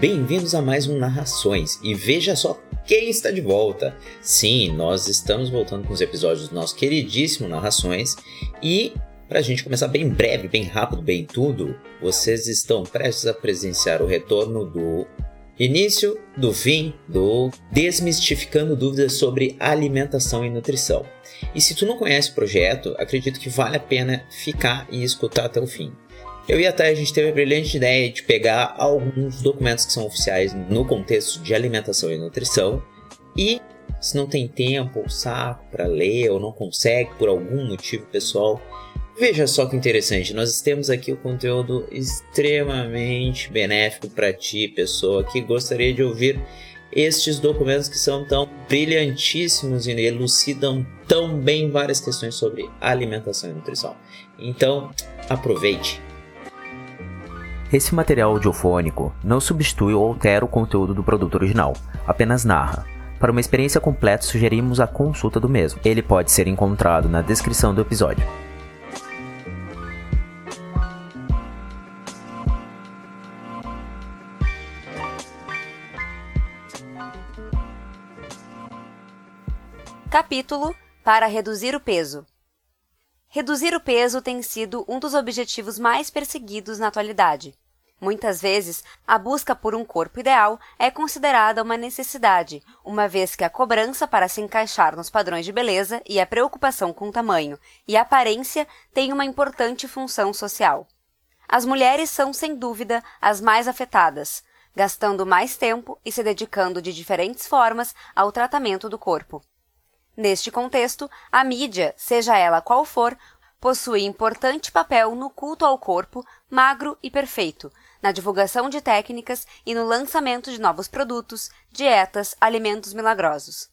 Bem-vindos a mais um Narrações e veja só quem está de volta. Sim, nós estamos voltando com os episódios do nosso queridíssimo Narrações e para a gente começar bem breve, bem rápido, bem tudo, vocês estão prestes a presenciar o retorno do início do fim do Desmistificando Dúvidas sobre Alimentação e Nutrição. E se tu não conhece o projeto, acredito que vale a pena ficar e escutar até o fim. Eu e a Thay, a gente teve a brilhante ideia de pegar alguns documentos que são oficiais no contexto de alimentação e nutrição e se não tem tempo ou saco para ler ou não consegue por algum motivo pessoal, veja só que interessante, nós temos aqui o conteúdo extremamente benéfico para ti, pessoa que gostaria de ouvir estes documentos que são tão brilhantíssimos e elucidam tão bem várias questões sobre alimentação e nutrição. Então, aproveite. Esse material audiofônico não substitui ou altera o conteúdo do produto original, apenas narra. Para uma experiência completa, sugerimos a consulta do mesmo. Ele pode ser encontrado na descrição do episódio. Capítulo Para reduzir o peso. Reduzir o peso tem sido um dos objetivos mais perseguidos na atualidade. Muitas vezes, a busca por um corpo ideal é considerada uma necessidade, uma vez que a cobrança para se encaixar nos padrões de beleza e a preocupação com tamanho e aparência têm uma importante função social. As mulheres são, sem dúvida, as mais afetadas, gastando mais tempo e se dedicando de diferentes formas ao tratamento do corpo. Neste contexto, a mídia, seja ela qual for, possui importante papel no culto ao corpo magro e perfeito, na divulgação de técnicas e no lançamento de novos produtos, dietas, alimentos milagrosos.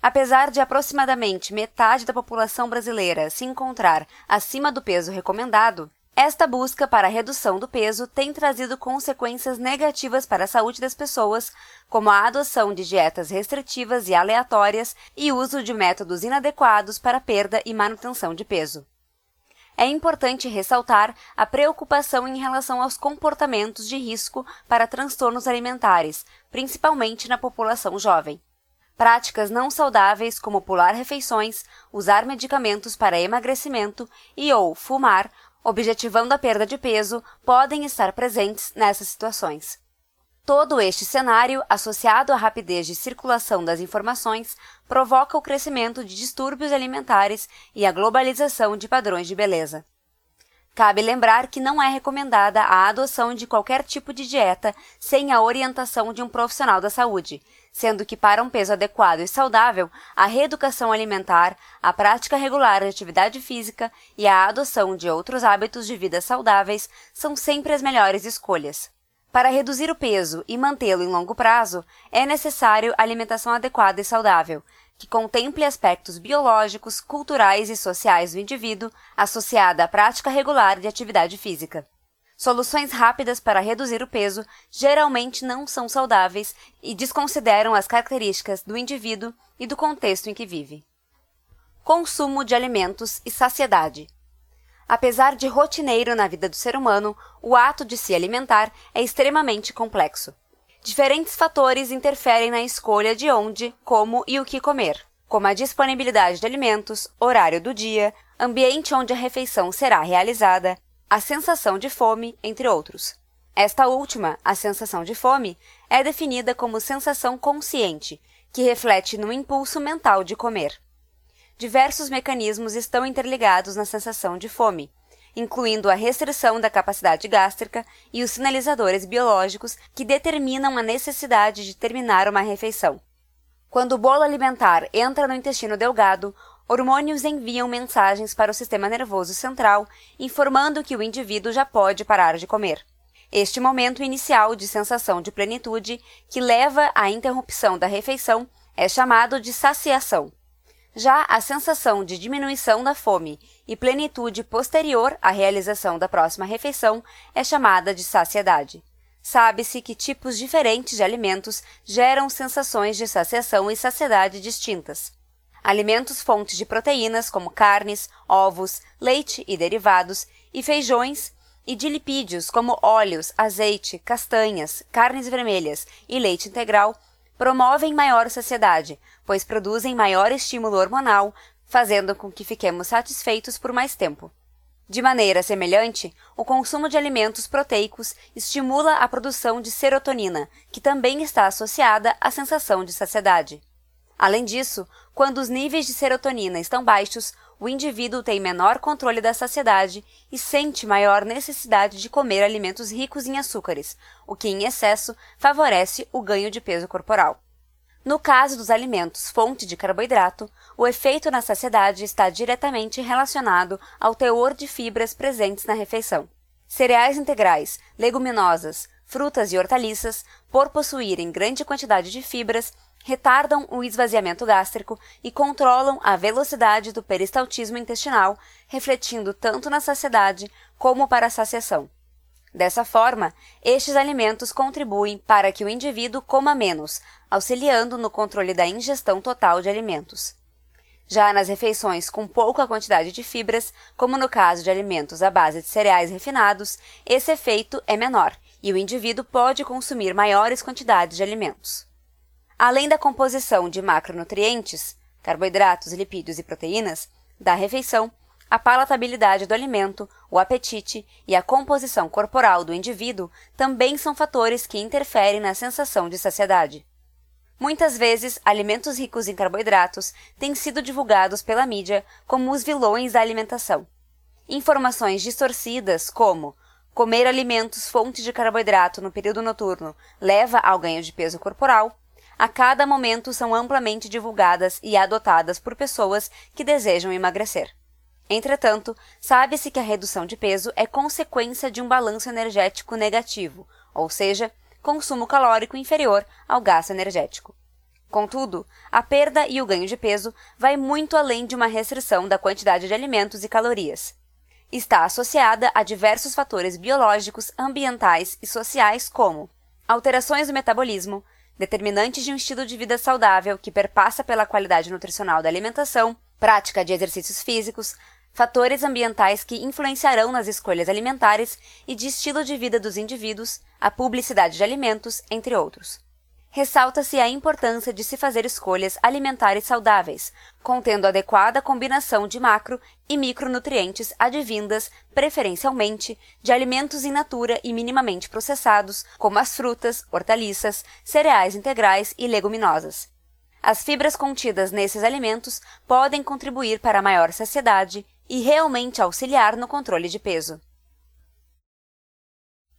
Apesar de aproximadamente metade da população brasileira se encontrar acima do peso recomendado, esta busca para a redução do peso tem trazido consequências negativas para a saúde das pessoas, como a adoção de dietas restritivas e aleatórias e uso de métodos inadequados para perda e manutenção de peso. É importante ressaltar a preocupação em relação aos comportamentos de risco para transtornos alimentares, principalmente na população jovem. Práticas não saudáveis como pular refeições, usar medicamentos para emagrecimento e ou fumar objetivando a perda de peso, podem estar presentes nessas situações. Todo este cenário, associado à rapidez de circulação das informações, provoca o crescimento de distúrbios alimentares e a globalização de padrões de beleza. Cabe lembrar que não é recomendada a adoção de qualquer tipo de dieta sem a orientação de um profissional da saúde, sendo que para um peso adequado e saudável, a reeducação alimentar, a prática regular de atividade física e a adoção de outros hábitos de vida saudáveis são sempre as melhores escolhas. Para reduzir o peso e mantê-lo em longo prazo, é necessário alimentação adequada e saudável, que contemple aspectos biológicos, culturais e sociais do indivíduo, associada à prática regular de atividade física. Soluções rápidas para reduzir o peso geralmente não são saudáveis e desconsideram as características do indivíduo e do contexto em que vive. Consumo de alimentos e saciedade. Apesar de rotineiro na vida do ser humano, o ato de se alimentar é extremamente complexo. Diferentes fatores interferem na escolha de onde, como e o que comer, como a disponibilidade de alimentos, horário do dia, ambiente onde a refeição será realizada, a sensação de fome, entre outros. Esta última, a sensação de fome, é definida como sensação consciente, que reflete no impulso mental de comer. Diversos mecanismos estão interligados na sensação de fome, incluindo a restrição da capacidade gástrica e os sinalizadores biológicos que determinam a necessidade de terminar uma refeição. Quando o bolo alimentar entra no intestino delgado, hormônios enviam mensagens para o sistema nervoso central, informando que o indivíduo já pode parar de comer. Este momento inicial de sensação de plenitude, que leva à interrupção da refeição, é chamado de saciação. Já a sensação de diminuição da fome e plenitude posterior à realização da próxima refeição é chamada de saciedade. Sabe-se que tipos diferentes de alimentos geram sensações de saciação e saciedade distintas. Alimentos fontes de proteínas, como carnes, ovos, leite e derivados, e feijões e de lipídios como óleos, azeite, castanhas, carnes vermelhas e leite integral promovem maior saciedade, pois produzem maior estímulo hormonal, fazendo com que fiquemos satisfeitos por mais tempo. De maneira semelhante, o consumo de alimentos proteicos estimula a produção de serotonina, que também está associada à sensação de saciedade. Além disso, quando os níveis de serotonina estão baixos, o indivíduo tem menor controle da saciedade e sente maior necessidade de comer alimentos ricos em açúcares, o que, em excesso, favorece o ganho de peso corporal. No caso dos alimentos fonte de carboidrato, o efeito na saciedade está diretamente relacionado ao teor de fibras presentes na refeição. Cereais integrais, leguminosas, frutas e hortaliças, por possuírem grande quantidade de fibras, retardam o esvaziamento gástrico e controlam a velocidade do peristaltismo intestinal, refletindo tanto na saciedade como para a saciação. Dessa forma, estes alimentos contribuem para que o indivíduo coma menos, auxiliando no controle da ingestão total de alimentos. Já nas refeições com pouca quantidade de fibras, como no caso de alimentos à base de cereais refinados, esse efeito é menor e o indivíduo pode consumir maiores quantidades de alimentos. Além da composição de macronutrientes, carboidratos, lipídios e proteínas, da refeição, a palatabilidade do alimento, o apetite e a composição corporal do indivíduo também são fatores que interferem na sensação de saciedade. Muitas vezes, alimentos ricos em carboidratos têm sido divulgados pela mídia como os vilões da alimentação. Informações distorcidas, como comer alimentos fonte de carboidrato no período noturno leva ao ganho de peso corporal, a cada momento são amplamente divulgadas e adotadas por pessoas que desejam emagrecer. Entretanto, sabe-se que a redução de peso é consequência de um balanço energético negativo, ou seja, consumo calórico inferior ao gasto energético. Contudo, a perda e o ganho de peso vai muito além de uma restrição da quantidade de alimentos e calorias. Está associada a diversos fatores biológicos, ambientais e sociais como alterações do metabolismo, determinantes de um estilo de vida saudável que perpassa pela qualidade nutricional da alimentação, prática de exercícios físicos, fatores ambientais que influenciarão nas escolhas alimentares e de estilo de vida dos indivíduos, a publicidade de alimentos, entre outros ressalta-se a importância de se fazer escolhas alimentares saudáveis, contendo adequada combinação de macro e micronutrientes advindas, preferencialmente, de alimentos in natura e minimamente processados, como as frutas, hortaliças, cereais integrais e leguminosas. As fibras contidas nesses alimentos podem contribuir para maior saciedade e realmente auxiliar no controle de peso.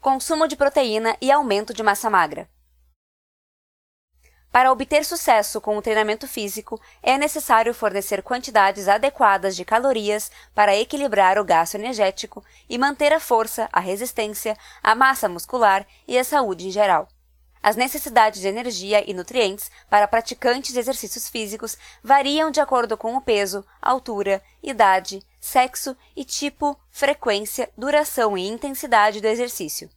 Consumo de proteína e aumento de massa magra. Para obter sucesso com o treinamento físico, é necessário fornecer quantidades adequadas de calorias para equilibrar o gasto energético e manter a força, a resistência, a massa muscular e a saúde em geral. As necessidades de energia e nutrientes para praticantes de exercícios físicos variam de acordo com o peso, altura, idade, sexo e tipo, frequência, duração e intensidade do exercício.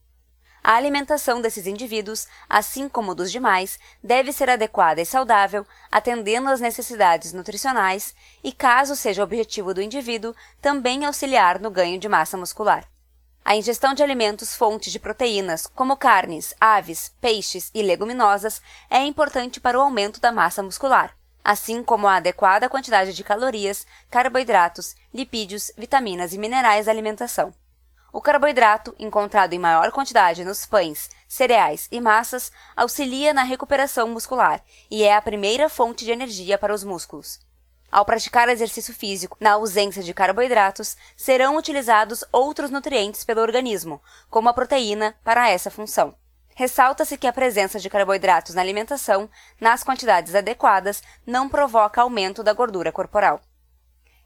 A alimentação desses indivíduos, assim como dos demais, deve ser adequada e saudável, atendendo às necessidades nutricionais e, caso seja objetivo do indivíduo, também auxiliar no ganho de massa muscular. A ingestão de alimentos fontes de proteínas, como carnes, aves, peixes e leguminosas, é importante para o aumento da massa muscular, assim como a adequada quantidade de calorias, carboidratos, lipídios, vitaminas e minerais da alimentação. O carboidrato, encontrado em maior quantidade nos pães, cereais e massas, auxilia na recuperação muscular e é a primeira fonte de energia para os músculos. Ao praticar exercício físico na ausência de carboidratos, serão utilizados outros nutrientes pelo organismo, como a proteína, para essa função. Ressalta-se que a presença de carboidratos na alimentação, nas quantidades adequadas, não provoca aumento da gordura corporal.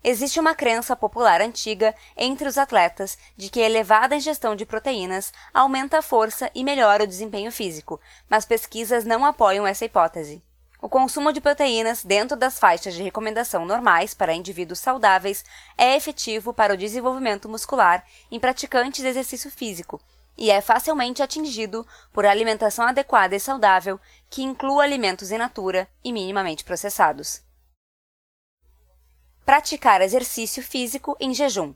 Existe uma crença popular antiga entre os atletas de que a elevada ingestão de proteínas aumenta a força e melhora o desempenho físico, mas pesquisas não apoiam essa hipótese. O consumo de proteínas dentro das faixas de recomendação normais para indivíduos saudáveis é efetivo para o desenvolvimento muscular em praticantes de exercício físico e é facilmente atingido por alimentação adequada e saudável que inclua alimentos in natura e minimamente processados. Praticar exercício físico em jejum.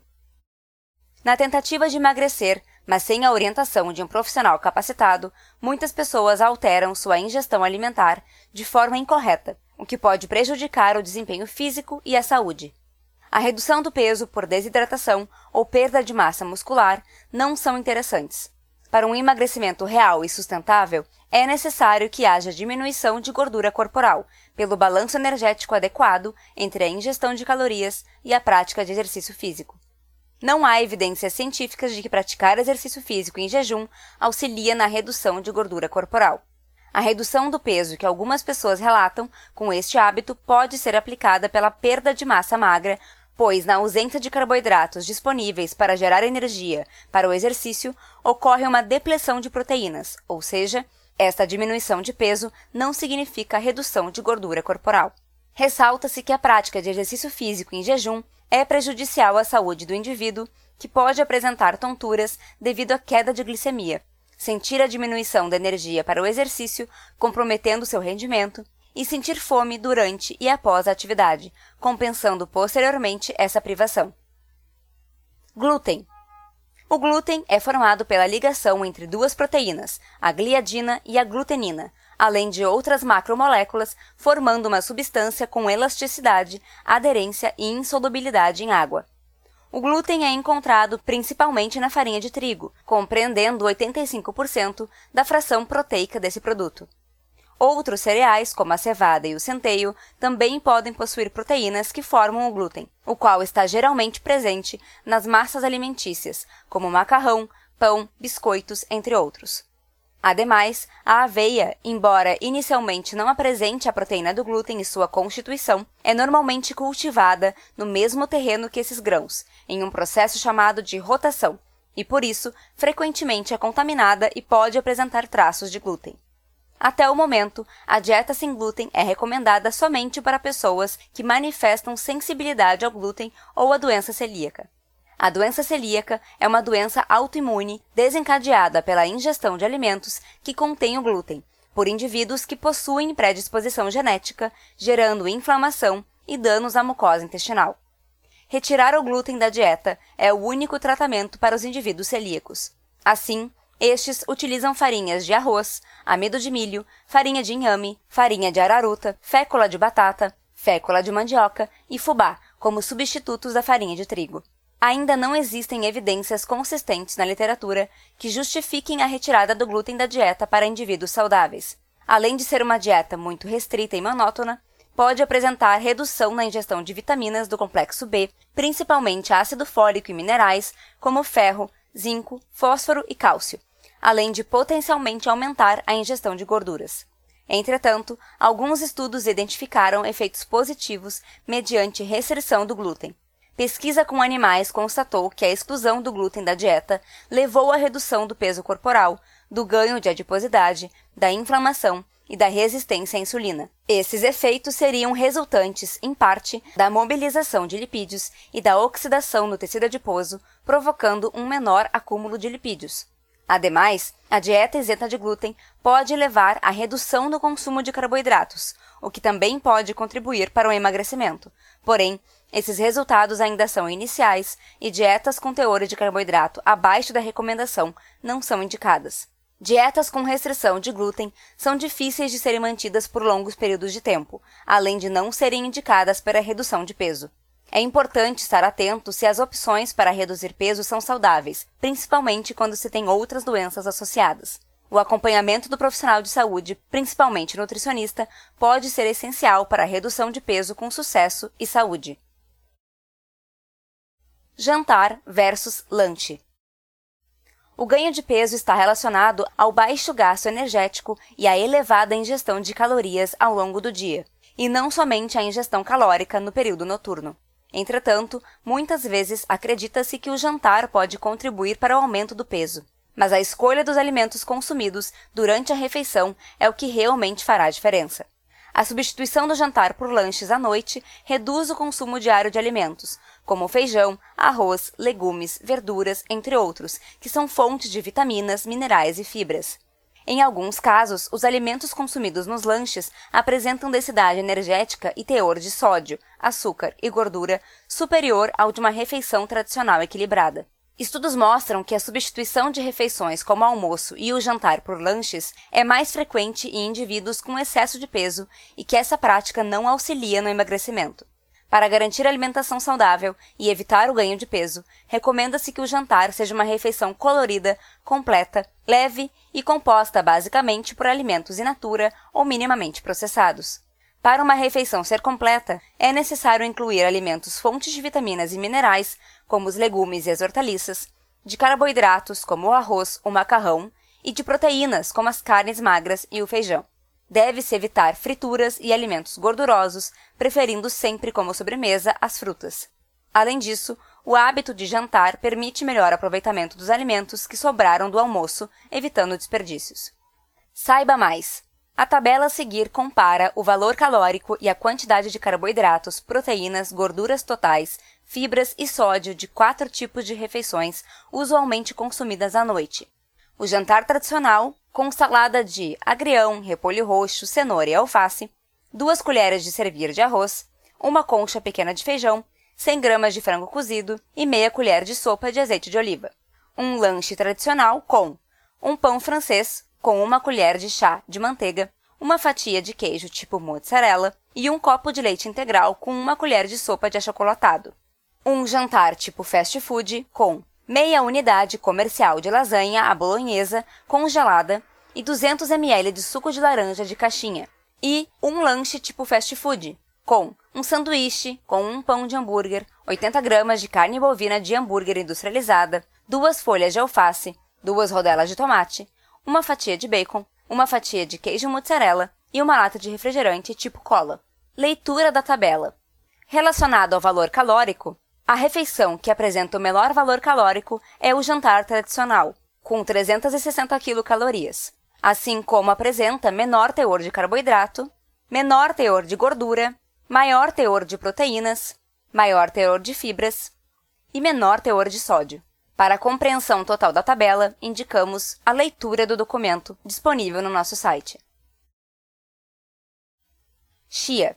Na tentativa de emagrecer, Mas sem a orientação de um profissional capacitado, muitas pessoas alteram sua ingestão alimentar de forma incorreta, o que pode prejudicar o desempenho físico e a saúde. A redução do peso por desidratação ou perda de massa muscular não são interessantes. Para um emagrecimento real e sustentável, é necessário que haja diminuição de gordura corporal, pelo balanço energético adequado entre a ingestão de calorias e a prática de exercício físico. Não há evidências científicas de que praticar exercício físico em jejum auxilia na redução de gordura corporal. A redução do peso que algumas pessoas relatam com este hábito pode ser aplicada pela perda de massa magra, pois, na ausência de carboidratos disponíveis para gerar energia para o exercício, ocorre uma depleção de proteínas, ou seja, esta diminuição de peso não significa redução de gordura corporal. Ressalta-se que a prática de exercício físico em jejum é prejudicial à saúde do indivíduo, que pode apresentar tonturas devido à queda de glicemia, sentir a diminuição da energia para o exercício, comprometendo seu rendimento, e sentir fome durante e após a atividade, compensando posteriormente essa privação. Glúten. O glúten é formado pela ligação entre duas proteínas, a gliadina e a glutenina, além de outras macromoléculas, formando uma substância com elasticidade, aderência e insolubilidade em água. O glúten é encontrado principalmente na farinha de trigo, compreendendo 85% da fração proteica desse produto. Outros cereais, como a cevada e o centeio, também podem possuir proteínas que formam o glúten, o qual está geralmente presente nas massas alimentícias, como macarrão, pão, biscoitos, entre outros. Ademais, a aveia, embora inicialmente não apresente a proteína do glúten em sua constituição, é normalmente cultivada no mesmo terreno que esses grãos, em um processo chamado de rotação, e por isso frequentemente é contaminada e pode apresentar traços de glúten. Até o momento, a dieta sem glúten é recomendada somente para pessoas que manifestam sensibilidade ao glúten ou à doença celíaca. A doença celíaca é uma doença autoimune desencadeada pela ingestão de alimentos que contêm o glúten, por indivíduos que possuem predisposição genética, gerando inflamação e danos à mucosa intestinal. Retirar o glúten da dieta é o único tratamento para os indivíduos celíacos. Assim, estes utilizam farinhas de arroz, amido de milho, farinha de inhame, farinha de araruta, fécula de batata, fécula de mandioca e fubá como substitutos da farinha de trigo ainda não existem evidências consistentes na literatura que justifiquem a retirada do glúten da dieta para indivíduos saudáveis. Além de ser uma dieta muito restrita e monótona, pode apresentar redução na ingestão de vitaminas do complexo B, principalmente ácido fólico e minerais, como ferro, zinco, fósforo e cálcio, além de potencialmente aumentar a ingestão de gorduras. Entretanto, alguns estudos identificaram efeitos positivos mediante restrição do glúten, Pesquisa com animais constatou que a exclusão do glúten da dieta levou à redução do peso corporal, do ganho de adiposidade, da inflamação e da resistência à insulina. Esses efeitos seriam resultantes, em parte, da mobilização de lipídios e da oxidação no tecido adiposo, provocando um menor acúmulo de lipídios. Ademais, a dieta isenta de glúten pode levar à redução do consumo de carboidratos, o que também pode contribuir para o emagrecimento. Porém, esses resultados ainda são iniciais e dietas com teor de carboidrato abaixo da recomendação não são indicadas. Dietas com restrição de glúten são difíceis de serem mantidas por longos períodos de tempo, além de não serem indicadas para redução de peso. É importante estar atento se as opções para reduzir peso são saudáveis, principalmente quando se tem outras doenças associadas. O acompanhamento do profissional de saúde, principalmente nutricionista, pode ser essencial para a redução de peso com sucesso e saúde. Jantar versus lanche. O ganho de peso está relacionado ao baixo gasto energético e à elevada ingestão de calorias ao longo do dia, e não somente a ingestão calórica no período noturno. Entretanto, muitas vezes acredita-se que o jantar pode contribuir para o aumento do peso, mas a escolha dos alimentos consumidos durante a refeição é o que realmente fará a diferença. A substituição do jantar por lanches à noite reduz o consumo diário de alimentos, como feijão, arroz, legumes, verduras, entre outros, que são fontes de vitaminas, minerais e fibras. Em alguns casos, os alimentos consumidos nos lanches apresentam densidade energética e teor de sódio, açúcar e gordura superior ao de uma refeição tradicional equilibrada. Estudos mostram que a substituição de refeições como almoço e o jantar por lanches é mais frequente em indivíduos com excesso de peso e que essa prática não auxilia no emagrecimento. Para garantir alimentação saudável e evitar o ganho de peso, recomenda-se que o jantar seja uma refeição colorida, completa, leve e composta basicamente por alimentos in natura ou minimamente processados. Para uma refeição ser completa, é necessário incluir alimentos fontes de vitaminas e minerais, como os legumes e as hortaliças, de carboidratos, como o arroz, o macarrão, e de proteínas, como as carnes magras e o feijão. Deve-se evitar frituras e alimentos gordurosos, preferindo sempre como sobremesa as frutas. Além disso, o hábito de jantar permite melhor aproveitamento dos alimentos que sobraram do almoço, evitando desperdícios. Saiba mais! A tabela a seguir compara o valor calórico e a quantidade de carboidratos, proteínas, gorduras totais, fibras e sódio de quatro tipos de refeições usualmente consumidas à noite. O jantar tradicional, com salada de agrião, repolho roxo, cenoura e alface, duas colheres de servir de arroz, uma concha pequena de feijão, 100 gramas de frango cozido e meia colher de sopa de azeite de oliva. Um lanche tradicional com um pão francês, com uma colher de chá de manteiga, uma fatia de queijo tipo mozzarella e um copo de leite integral com uma colher de sopa de achocolatado. Um jantar tipo fast food com meia unidade comercial de lasanha à bolonhesa congelada e 200 ml de suco de laranja de caixinha. E um lanche tipo fast food com um sanduíche com um pão de hambúrguer, 80 gramas de carne bovina de hambúrguer industrializada, duas folhas de alface, duas rodelas de tomate, uma fatia de bacon, uma fatia de queijo mozzarella e uma lata de refrigerante tipo cola. Leitura da tabela. Relacionado ao valor calórico, a refeição que apresenta o menor valor calórico é o jantar tradicional, com 360 quilocalorias, assim como apresenta menor teor de carboidrato, menor teor de gordura, maior teor de proteínas, maior teor de fibras e menor teor de sódio. Para a compreensão total da tabela, indicamos a leitura do documento disponível no nosso site. Chia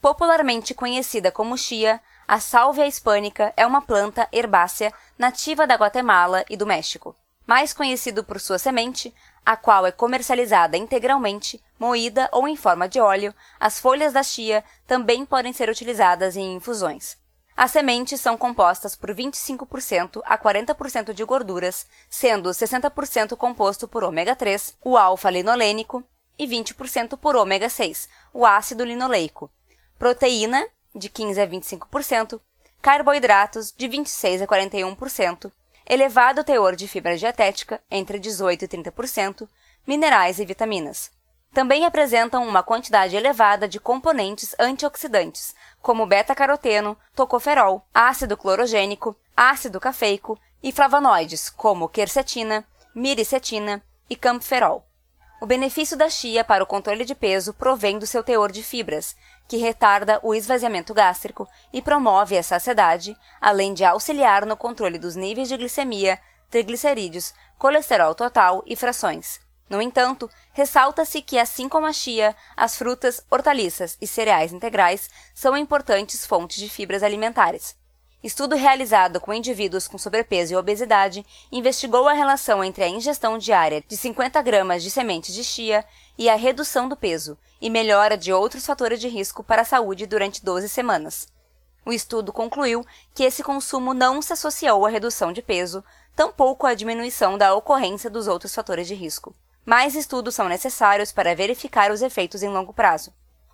Popularmente conhecida como chia, a sálvia hispânica é uma planta herbácea nativa da Guatemala e do México. Mais conhecido por sua semente, a qual é comercializada integralmente, moída ou em forma de óleo, as folhas da chia também podem ser utilizadas em infusões. As sementes são compostas por 25% a 40% de gorduras, sendo 60% composto por ômega 3, o alfa-linolênico, e 20% por ômega 6, o ácido linoleico. Proteína, de 15 a 25%, carboidratos, de 26 a 41%, elevado teor de fibra dietética, entre 18 e 30%, minerais e vitaminas. Também apresentam uma quantidade elevada de componentes antioxidantes, como beta-caroteno, tocoferol, ácido clorogênico, ácido cafeico e flavonoides, como quercetina, miricetina e camferol. O benefício da chia para o controle de peso provém do seu teor de fibras, que retarda o esvaziamento gástrico e promove a saciedade, além de auxiliar no controle dos níveis de glicemia, triglicerídeos, colesterol total e frações. No entanto, ressalta-se que, assim como a chia, as frutas, hortaliças e cereais integrais são importantes fontes de fibras alimentares. Estudo realizado com indivíduos com sobrepeso e obesidade investigou a relação entre a ingestão diária de 50 gramas de sementes de chia e a redução do peso e melhora de outros fatores de risco para a saúde durante 12 semanas. O estudo concluiu que esse consumo não se associou à redução de peso, tampouco à diminuição da ocorrência dos outros fatores de risco. Mais estudos são necessários para verificar os efeitos em longo prazo.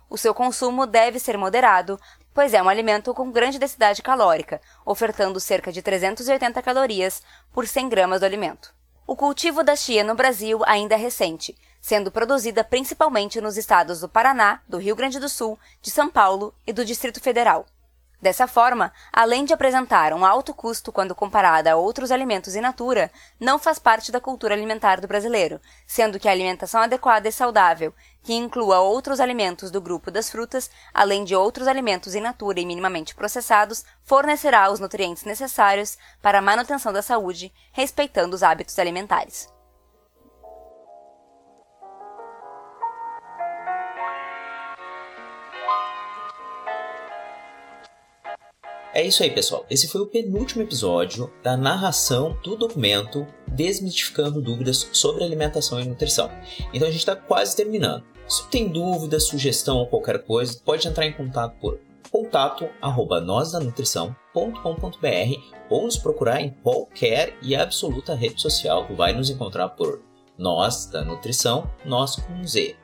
O seu consumo deve ser moderado, pois é um alimento com grande densidade calórica, ofertando cerca de 380 calorias por 100 gramas do alimento. O cultivo da chia no Brasil ainda é recente, sendo produzida principalmente nos estados do Paraná, do Rio Grande do Sul, de São Paulo e do Distrito Federal. Dessa forma, além de apresentar um alto custo quando comparada a outros alimentos in natura, não faz parte da cultura alimentar do brasileiro, sendo que a alimentação adequada e saudável, que inclua outros alimentos do grupo das frutas, além de outros alimentos in natura e minimamente processados, fornecerá os nutrientes necessários para a manutenção da saúde, respeitando os hábitos alimentares. É isso aí, pessoal. Esse foi o penúltimo episódio da narração do documento Desmistificando Dúvidas sobre Alimentação e Nutrição. Então a gente está quase terminando. Se tem dúvida, sugestão ou qualquer coisa, pode entrar em contato por contato arroba ou nos procurar em qualquer e absoluta rede social. Vai nos encontrar por Nós da Nutrição, Nós com Z.